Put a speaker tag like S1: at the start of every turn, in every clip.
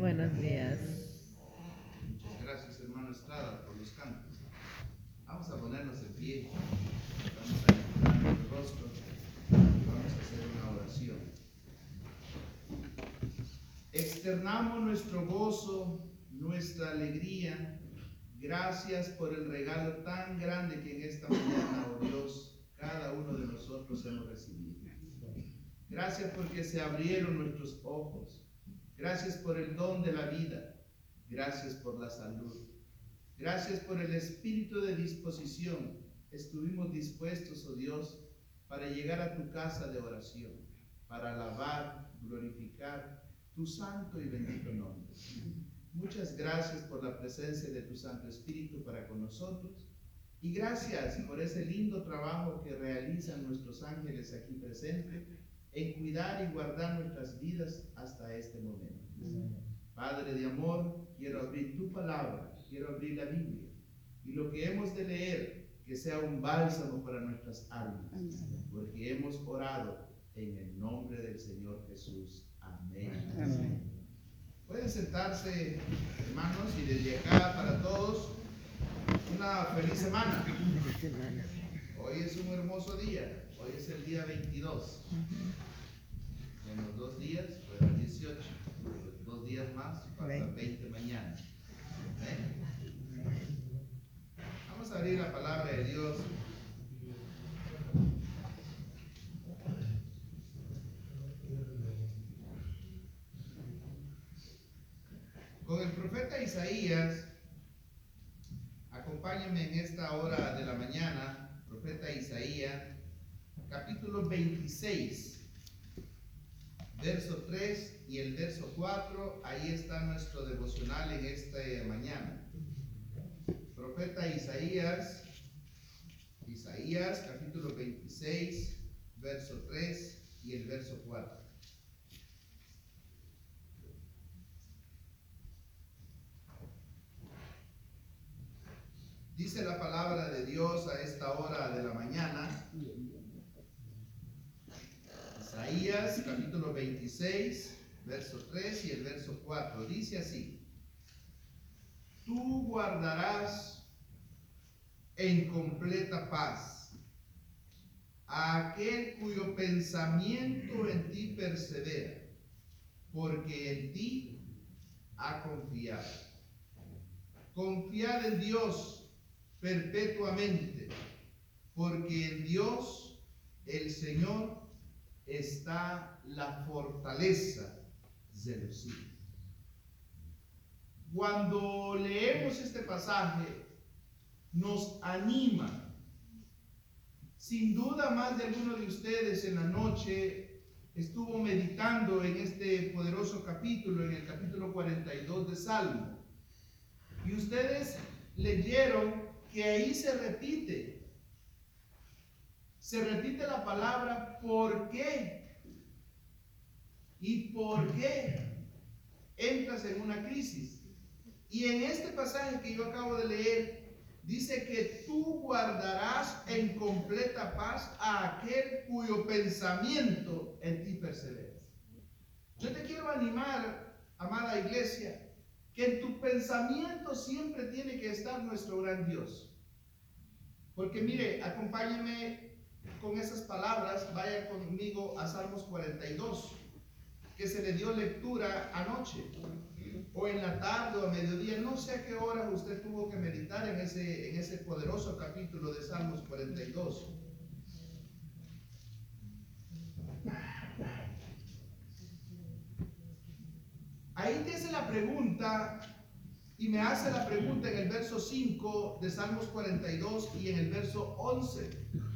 S1: Buenos días.
S2: Muchas gracias, hermano Estrada, por los cantos. Vamos a ponernos en pie. Vamos a inclinar el rostro vamos a hacer una oración. Externamos nuestro gozo, nuestra alegría. Gracias por el regalo tan grande que en esta mañana, oh Dios, cada uno de nosotros hemos recibido. Gracias porque se abrieron nuestros ojos. Gracias por el don de la vida. Gracias por la salud. Gracias por el espíritu de disposición. Estuvimos dispuestos, oh Dios, para llegar a tu casa de oración, para alabar, glorificar tu santo y bendito nombre. Muchas gracias por la presencia de tu Santo Espíritu para con nosotros y gracias por ese lindo trabajo que realizan nuestros ángeles aquí presentes en cuidar y guardar nuestras vidas hasta este momento. Padre de amor, quiero abrir tu palabra, quiero abrir la Biblia y lo que hemos de leer, que sea un bálsamo para nuestras almas, porque hemos orado en el nombre del Señor Jesús. Amén. Pueden sentarse, hermanos, y desde acá para todos una feliz semana. Hoy es un hermoso día, hoy es el día 22. En los dos días, fueron 18, dos días más, faltan 20 mañana. Vamos a abrir la palabra de Dios. Con el profeta Isaías, acompáñenme en esta hora de la mañana, profeta Isaías, capítulo 26, verso 3 y el verso 4, ahí está nuestro devocional en esta mañana. Profeta Isaías, Isaías capítulo 26, verso 3 y el verso 4. Dice la palabra de Dios a esta hora de la mañana. Isaías capítulo 26, verso 3 y el verso 4. Dice así. Tú guardarás en completa paz a aquel cuyo pensamiento en ti persevera, porque en ti ha confiado. Confiad en Dios perpetuamente, porque en Dios el Señor está la fortaleza de los hijos. Cuando leemos este pasaje, nos anima. Sin duda más de alguno de ustedes en la noche estuvo meditando en este poderoso capítulo, en el capítulo 42 de Salmo. Y ustedes leyeron que ahí se repite. Se repite la palabra ¿por qué? ¿Y por qué entras en una crisis? Y en este pasaje que yo acabo de leer, dice que tú guardarás en completa paz a aquel cuyo pensamiento en ti persevera. Yo te quiero animar, amada iglesia, que en tu pensamiento siempre tiene que estar nuestro gran Dios. Porque mire, acompáñeme con esas palabras, vaya conmigo a Salmos 42, que se le dio lectura anoche, o en la tarde o a mediodía, no sé a qué hora usted tuvo que meditar en ese, en ese poderoso capítulo de Salmos 42. Ahí te hace la pregunta y me hace la pregunta en el verso 5 de Salmos 42 y en el verso 11.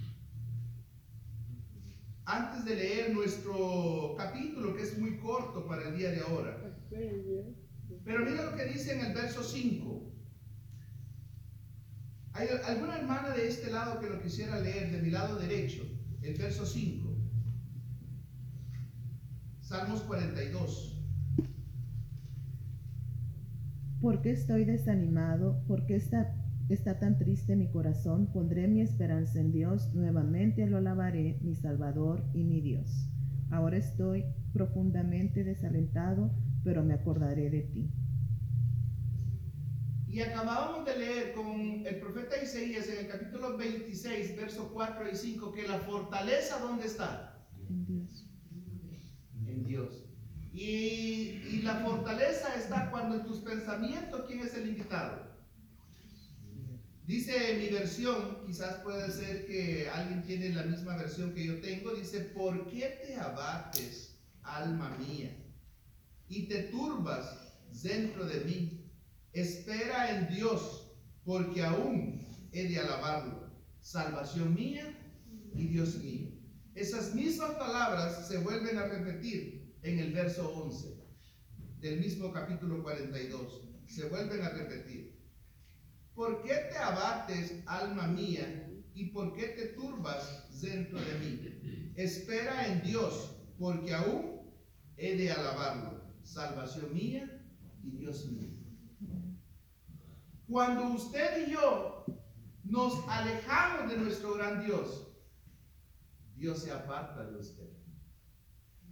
S2: Antes de leer nuestro capítulo, que es muy corto para el día de ahora. Pero mira lo que dice en el verso 5. ¿Hay alguna hermana de este lado que lo quisiera leer, de mi lado derecho? El verso 5. Salmos 42.
S1: ¿Por qué estoy desanimado? ¿Por qué está, está tan triste mi corazón? Pondré mi esperanza en Dios, nuevamente lo alabaré, mi Salvador y mi Dios. Ahora estoy profundamente desalentado pero me acordaré de ti.
S2: Y acabamos de leer con el profeta Isaías en el capítulo 26, versos 4 y 5, que la fortaleza, ¿dónde está?
S1: En Dios.
S2: En Dios. Y, y la fortaleza está cuando en tus pensamientos, ¿quién es el invitado? Dice mi versión, quizás puede ser que alguien tiene la misma versión que yo tengo, dice, ¿por qué te abates, alma mía, y te turbas dentro de mí? Espera en Dios, porque aún he de alabarlo. Salvación mía y Dios mío. Esas mismas palabras se vuelven a repetir en el verso 11 del mismo capítulo 42. Se vuelven a repetir. ¿Por qué te abates, alma mía, y por qué te turbas dentro de mí? Espera en Dios, porque aún he de alabarlo. Salvación mía y Dios mío. Cuando usted y yo nos alejamos de nuestro gran Dios, Dios se aparta de usted.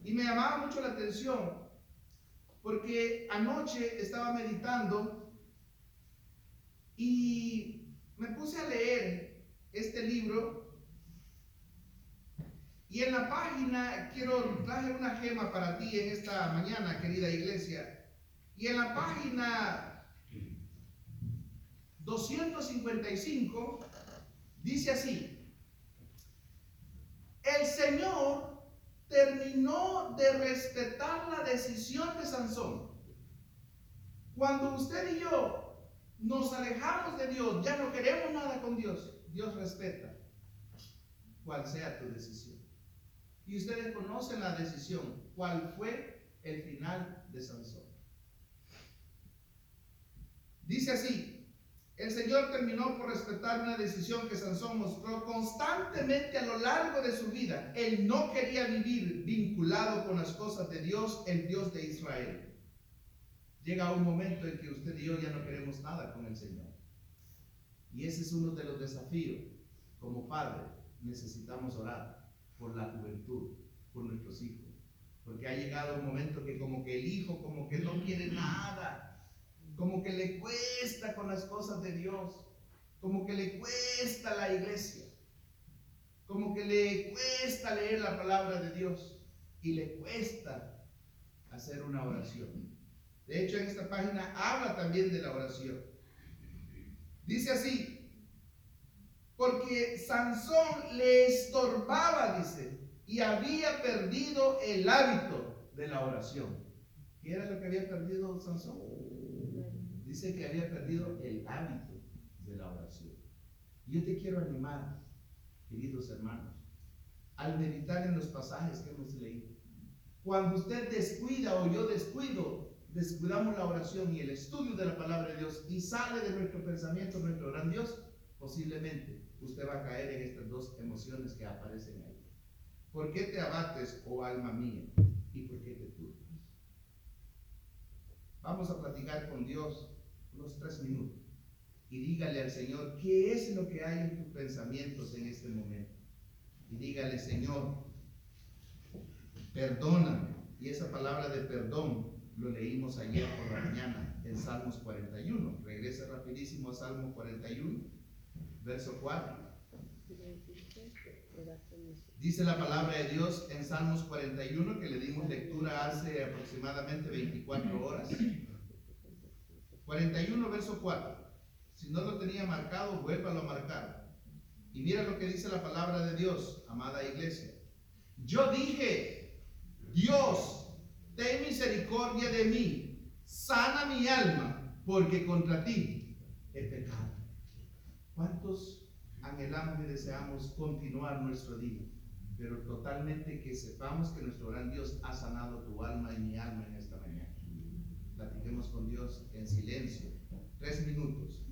S2: Y me llamaba mucho la atención porque anoche estaba meditando y me puse a leer este libro y en la página quiero traje una gema para ti en esta mañana, querida iglesia. Y en la página 255 dice así, el Señor terminó de respetar la decisión de Sansón. Cuando usted y yo nos alejamos de Dios, ya no queremos nada con Dios, Dios respeta cuál sea tu decisión. Y ustedes conocen la decisión, cuál fue el final de Sansón. Dice así, el Señor terminó por respetar una decisión que Sansón mostró constantemente a lo largo de su vida. Él no quería vivir vinculado con las cosas de Dios, el Dios de Israel. Llega un momento en que usted y yo ya no queremos nada con el Señor. Y ese es uno de los desafíos. Como padre, necesitamos orar por la juventud, por nuestros hijos. Porque ha llegado un momento que como que el hijo como que no quiere nada como que le cuesta con las cosas de Dios, como que le cuesta la iglesia, como que le cuesta leer la palabra de Dios y le cuesta hacer una oración. De hecho, en esta página habla también de la oración. Dice así, porque Sansón le estorbaba, dice, y había perdido el hábito de la oración. ¿Qué era lo que había perdido Sansón? dice que había perdido el hábito de la oración. yo te quiero animar, queridos hermanos, al meditar en los pasajes que hemos leído. Cuando usted descuida o yo descuido, descuidamos la oración y el estudio de la palabra de Dios y sale de nuestro pensamiento nuestro gran Dios, posiblemente usted va a caer en estas dos emociones que aparecen ahí. ¿Por qué te abates, oh alma mía? ¿Y por qué te turbas? Vamos a platicar con Dios unos tres minutos y dígale al Señor qué es lo que hay en tus pensamientos en este momento. Y dígale, Señor, perdóname. Y esa palabra de perdón lo leímos ayer por la mañana en Salmos 41. Regresa rapidísimo a Salmo 41, verso 4. Dice la palabra de Dios en Salmos 41 que le dimos lectura hace aproximadamente 24 horas. 41, verso 4. Si no lo tenía marcado, vuélvalo a marcar. Y mira lo que dice la palabra de Dios, amada iglesia. Yo dije, Dios, ten misericordia de mí, sana mi alma, porque contra ti he pecado. ¿Cuántos anhelamos y deseamos continuar nuestro día? Pero totalmente que sepamos que nuestro gran Dios ha sanado tu alma y mi alma en esta mañana platiquemos con Dios en silencio. Tres minutos.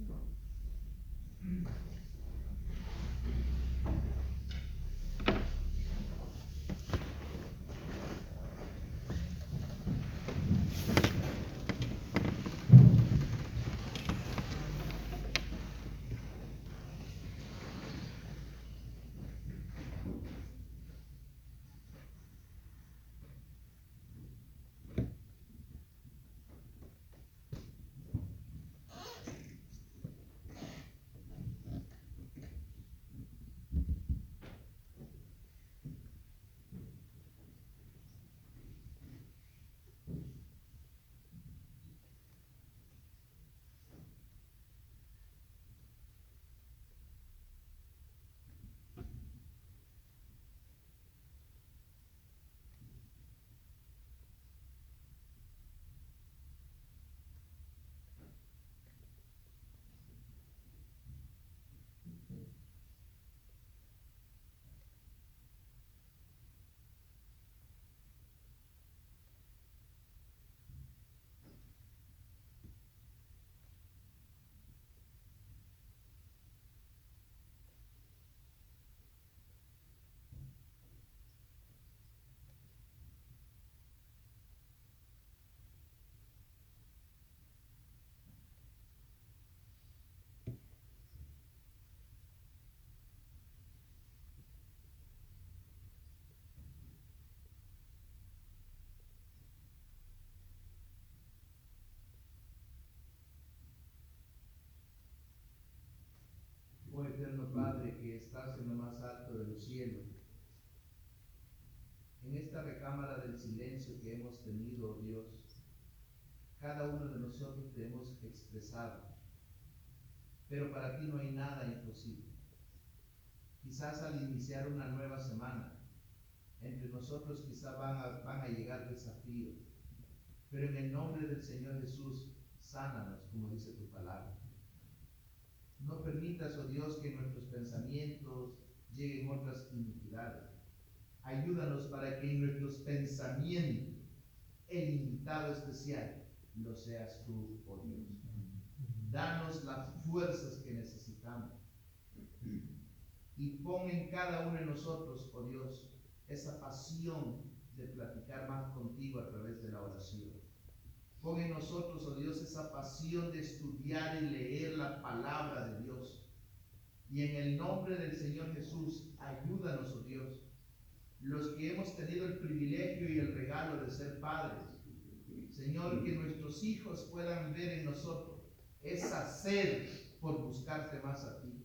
S2: Estás en lo más alto de los cielos, en esta recámara del silencio que hemos tenido, Dios, cada uno de nosotros te hemos expresado, pero para ti no hay nada imposible. Quizás al iniciar una nueva semana, entre nosotros quizás van a, van a llegar desafíos, pero en el nombre del Señor Jesús, sánanos, como dice tu palabra. No permitas, oh Dios, que nuestros pensamientos lleguen otras iniquidades. Ayúdanos para que en nuestros pensamientos el invitado especial lo seas tú, oh Dios. Danos las fuerzas que necesitamos. Y pon en cada uno de nosotros, oh Dios, esa pasión de platicar más contigo a través de la oración. Pon en nosotros, oh Dios, esa pasión de estudiar y leer la palabra de Dios. Y en el nombre del Señor Jesús, ayúdanos, oh Dios, los que hemos tenido el privilegio y el regalo de ser padres. Señor, que nuestros hijos puedan ver en nosotros esa sed por buscarte más a ti.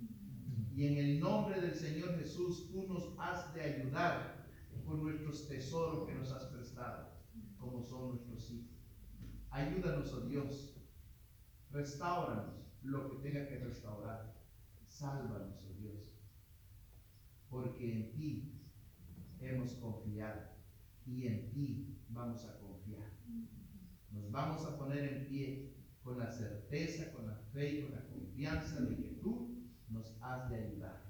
S2: Y en el nombre del Señor Jesús, tú nos has de ayudar con nuestros tesoros que nos has prestado, como son nuestros hijos. Ayúdanos, oh Dios. Restauranos lo que tenga que restaurar. Sálvanos, oh Dios. Porque en ti hemos confiado y en ti vamos a confiar. Nos vamos a poner en pie con la certeza, con la fe y con la confianza de que tú nos has de ayudar.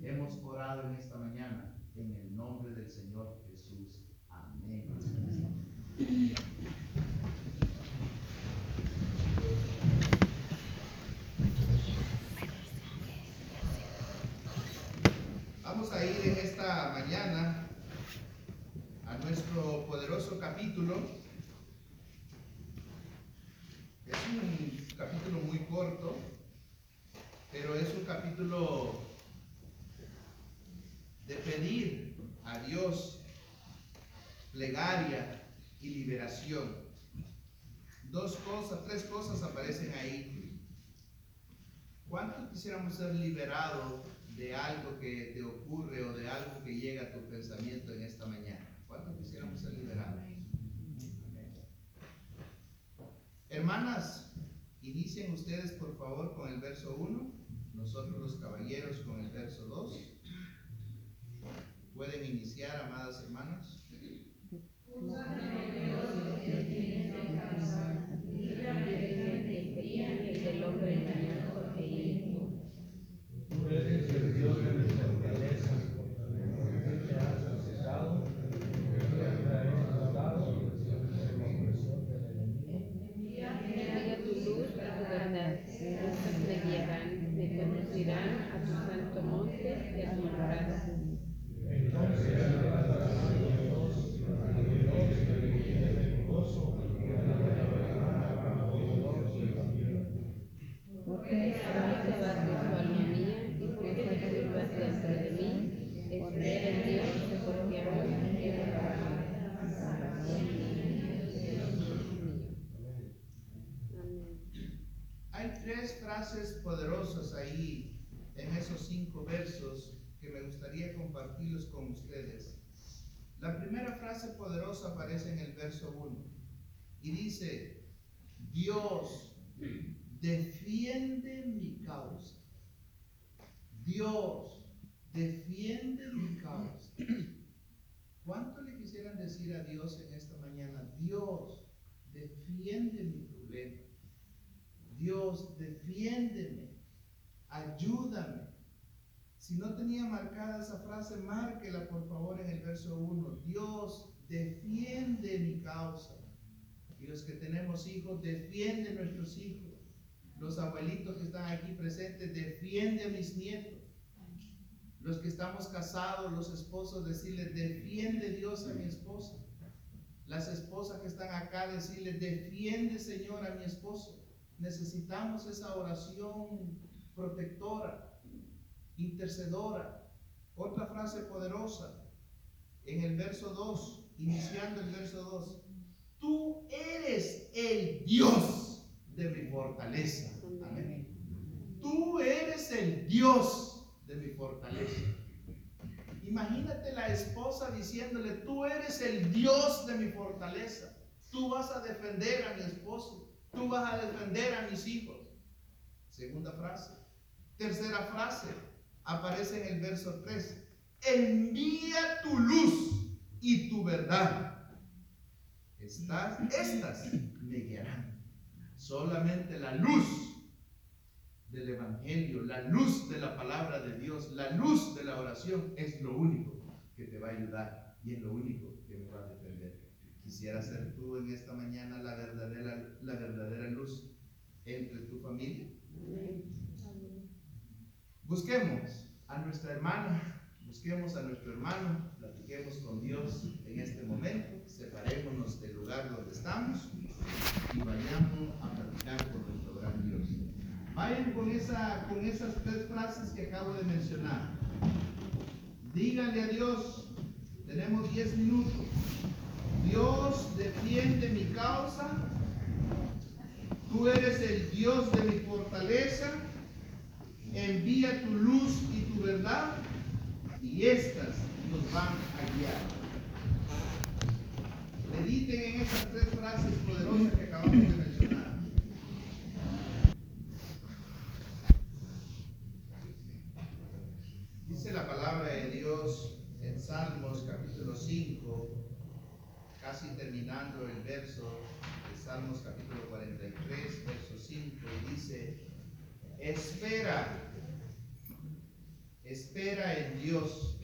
S2: Hemos orado en esta mañana en el nombre del Señor Jesús. Amén. Vamos a ir en mañana a nuestro poderoso capítulo. Es un capítulo muy corto, pero es un capítulo de pedir a Dios plegaria y liberación. Dos cosas, tres cosas aparecen ahí. ¿Cuántos quisiéramos ser liberados de algo que te ocurre o de algo que llega a tu pensamiento en esta mañana? ¿Cuántos quisiéramos ser liberados? Hermanas, inicien ustedes por favor con el verso 1, nosotros los caballeros con el verso 2. Pueden iniciar, amadas hermanas. Poderosas ahí en esos cinco versos que me gustaría compartirlos con ustedes. La primera frase poderosa aparece en el verso 1 y dice, Dios defiende mi causa. Dios defiende mi causa. ¿Cuánto le quisieran decir a Dios en esta mañana? Dios defiende mi. Dios, defiéndeme, ayúdame. Si no tenía marcada esa frase, márquela por favor en el verso 1. Dios, defiende mi causa. Y los que tenemos hijos, defiende nuestros hijos. Los abuelitos que están aquí presentes, defiende a mis nietos. Los que estamos casados, los esposos, decirle, defiende Dios a mi esposa. Las esposas que están acá, decirle, defiende Señor a mi esposo. Necesitamos esa oración protectora, intercedora. Otra frase poderosa en el verso 2, iniciando el verso 2. Tú eres el Dios de mi fortaleza. Amén. Tú eres el Dios de fortaleza. Imagínate la esposa diciéndole, tú eres el Dios de mi fortaleza. Tú vas a defender a mi esposo. Tú vas a defender a mis hijos. Segunda frase. Tercera frase. Aparece en el verso 3. Envía tu luz y tu verdad. Estas, estas me guiarán. Solamente la luz del Evangelio, la luz de la palabra de Dios, la luz de la oración es lo único que te va a ayudar y es lo único que me va a defender. Quisiera ser tú en esta mañana la verdadera, la verdadera luz entre tu familia. Busquemos a nuestra hermana, busquemos a nuestro hermano, platiquemos con Dios en este momento, separémonos del lugar donde estamos y vayamos a platicar con nuestro gran Dios. Vayan con, esa, con esas tres frases que acabo de mencionar. Díganle a Dios, tenemos 10 minutos. Dios defiende mi causa. Tú eres el Dios de mi fortaleza. Envía tu luz y tu verdad. Y estas nos van a guiar. Mediten en esas tres frases poderosas que acabamos de mencionar. Dice la palabra de Dios en Salmos capítulo 5, casi terminando el verso de Salmos capítulo 43, verso 5, y dice, espera, espera en Dios,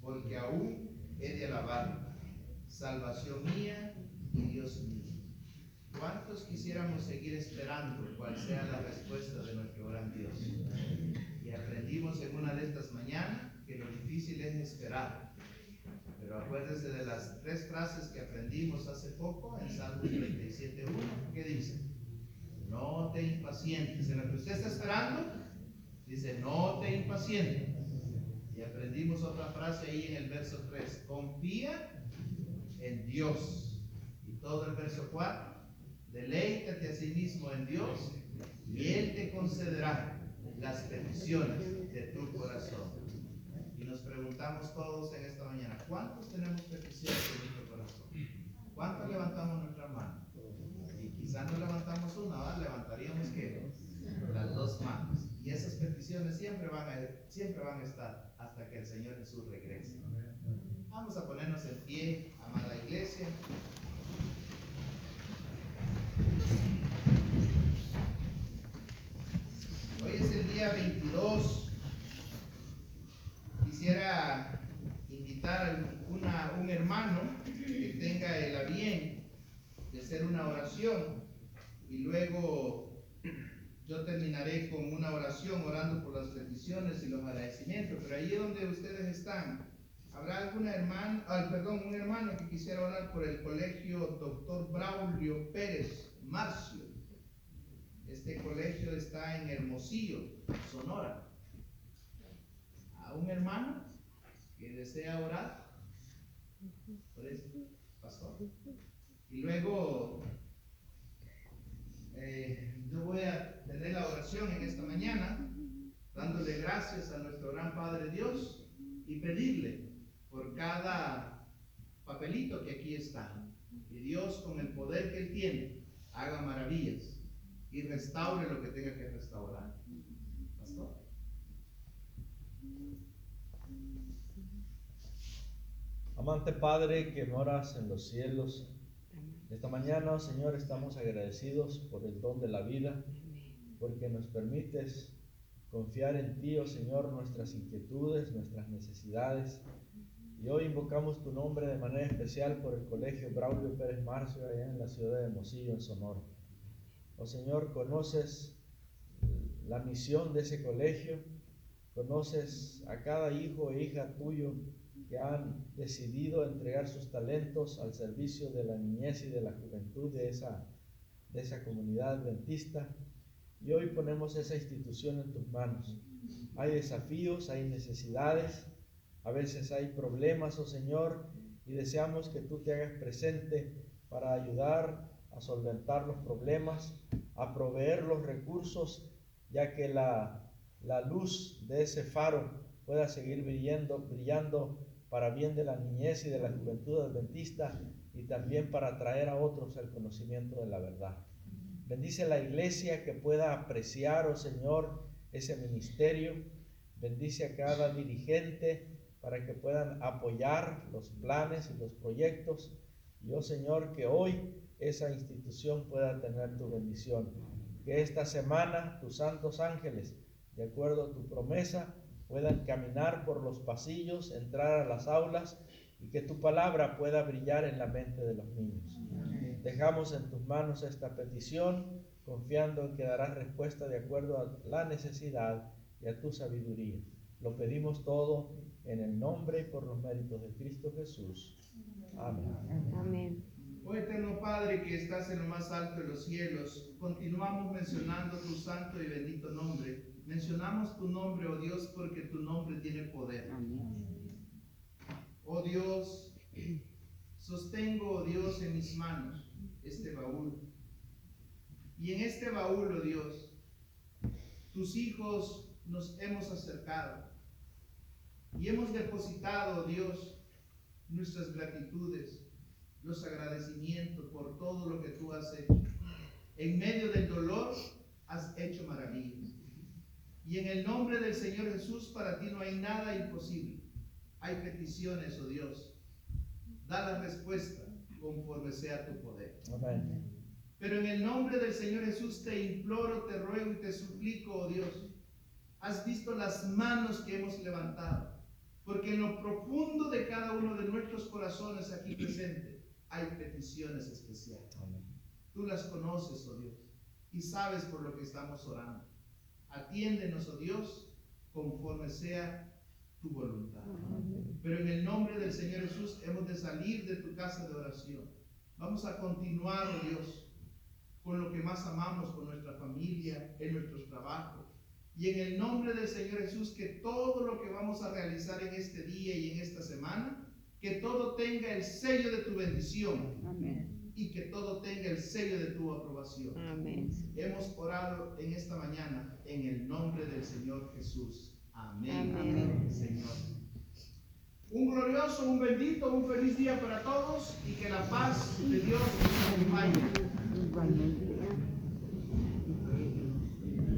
S2: porque aún he de alabar, salvación mía y Dios mío. ¿Cuántos quisiéramos seguir esperando cuál sea la respuesta de nuestro gran Dios? Y aprendimos en una de estas mañanas que lo difícil es esperar. Pero de las tres frases que aprendimos hace poco en Salmos 37.1. ¿Qué dice? No te impacientes. En lo que usted está esperando, dice, no te impacientes. Y aprendimos otra frase ahí en el verso 3. Confía en Dios. Y todo el verso 4. Deleítate a sí mismo en Dios y Él te concederá las peticiones de tu corazón. Nos preguntamos todos en esta mañana, ¿cuántos tenemos peticiones en nuestro corazón? ¿Cuántos levantamos nuestra mano? Y quizás no levantamos una, levantaríamos que las dos manos. Y esas peticiones siempre van, a, siempre van a estar hasta que el Señor Jesús regrese. Vamos a ponernos en pie, amada iglesia. Hoy es el día 22. Quisiera invitar a un hermano que tenga el a bien de hacer una oración y luego yo terminaré con una oración orando por las peticiones y los agradecimientos. Pero ahí donde ustedes están, habrá alguna hermana, ah, perdón, un hermano que quisiera orar por el colegio Doctor Braulio Pérez Marcio. Este colegio está en Hermosillo, Sonora. Un hermano que desea orar por este pastor. Y luego eh, yo voy a tener la oración en esta mañana, dándole gracias a nuestro gran Padre Dios y pedirle por cada papelito que aquí está. Y Dios con el poder que Él tiene haga maravillas y restaure lo que tenga que restaurar. Pastor.
S3: Amante Padre que moras en los cielos, esta mañana, oh Señor, estamos agradecidos por el don de la vida, porque nos permites confiar en ti, oh Señor, nuestras inquietudes, nuestras necesidades. Y hoy invocamos tu nombre de manera especial por el Colegio Braulio Pérez Marcio, allá en la ciudad de Hermosillo, en Sonora. Oh Señor, conoces la misión de ese colegio, conoces a cada hijo e hija tuyo que han decidido entregar sus talentos al servicio de la niñez y de la juventud de esa, de esa comunidad adventista. Y hoy ponemos esa institución en tus manos. Hay desafíos, hay necesidades, a veces hay problemas, oh Señor, y deseamos que tú te hagas presente para ayudar a solventar los problemas, a proveer los recursos, ya que la, la luz de ese faro pueda seguir brillando, brillando para bien de la niñez y de la juventud adventista y también para traer a otros al conocimiento de la verdad. Bendice la iglesia que pueda apreciar, oh Señor, ese ministerio. Bendice a cada dirigente para que puedan apoyar los planes y los proyectos. Y, oh Señor, que hoy esa institución pueda tener tu bendición. Que esta semana tus santos ángeles, de acuerdo a tu promesa, puedan caminar por los pasillos, entrar a las aulas y que tu palabra pueda brillar en la mente de los niños. Dejamos en tus manos esta petición, confiando en que darás respuesta de acuerdo a la necesidad y a tu sabiduría. Lo pedimos todo en el nombre y por los méritos de Cristo Jesús. Amén.
S4: Amén.
S2: Oh eterno Padre que estás en lo más alto de los cielos, continuamos mencionando tu santo y bendito nombre. Mencionamos tu nombre, oh Dios, porque tu nombre tiene poder. Oh Dios, sostengo, oh Dios, en mis manos este baúl. Y en este baúl, oh Dios, tus hijos nos hemos acercado y hemos depositado, oh Dios, nuestras gratitudes, los agradecimientos por todo lo que tú has hecho. En medio del dolor has hecho maravillas. Y en el nombre del Señor Jesús, para ti no hay nada imposible. Hay peticiones, oh Dios. Da la respuesta conforme sea tu poder.
S3: Amén.
S2: Pero en el nombre del Señor Jesús te imploro, te ruego y te suplico, oh Dios. Has visto las manos que hemos levantado. Porque en lo profundo de cada uno de nuestros corazones aquí presentes hay peticiones especiales.
S3: Amén.
S2: Tú las conoces, oh Dios, y sabes por lo que estamos orando. Atiéndenos, oh Dios, conforme sea tu voluntad. Pero en el nombre del Señor Jesús hemos de salir de tu casa de oración. Vamos a continuar, oh Dios, con lo que más amamos, con nuestra familia, en nuestros trabajos. Y en el nombre del Señor Jesús, que todo lo que vamos a realizar en este día y en esta semana, que todo tenga el sello de tu bendición.
S4: Amén.
S2: Y que todo tenga el sello de tu aprobación.
S4: Amén.
S2: Hemos orado en esta mañana en el nombre del Señor Jesús. Amén.
S4: Amén.
S2: Señor. Un glorioso, un bendito, un feliz día para todos y que la paz de Dios nos acompañe.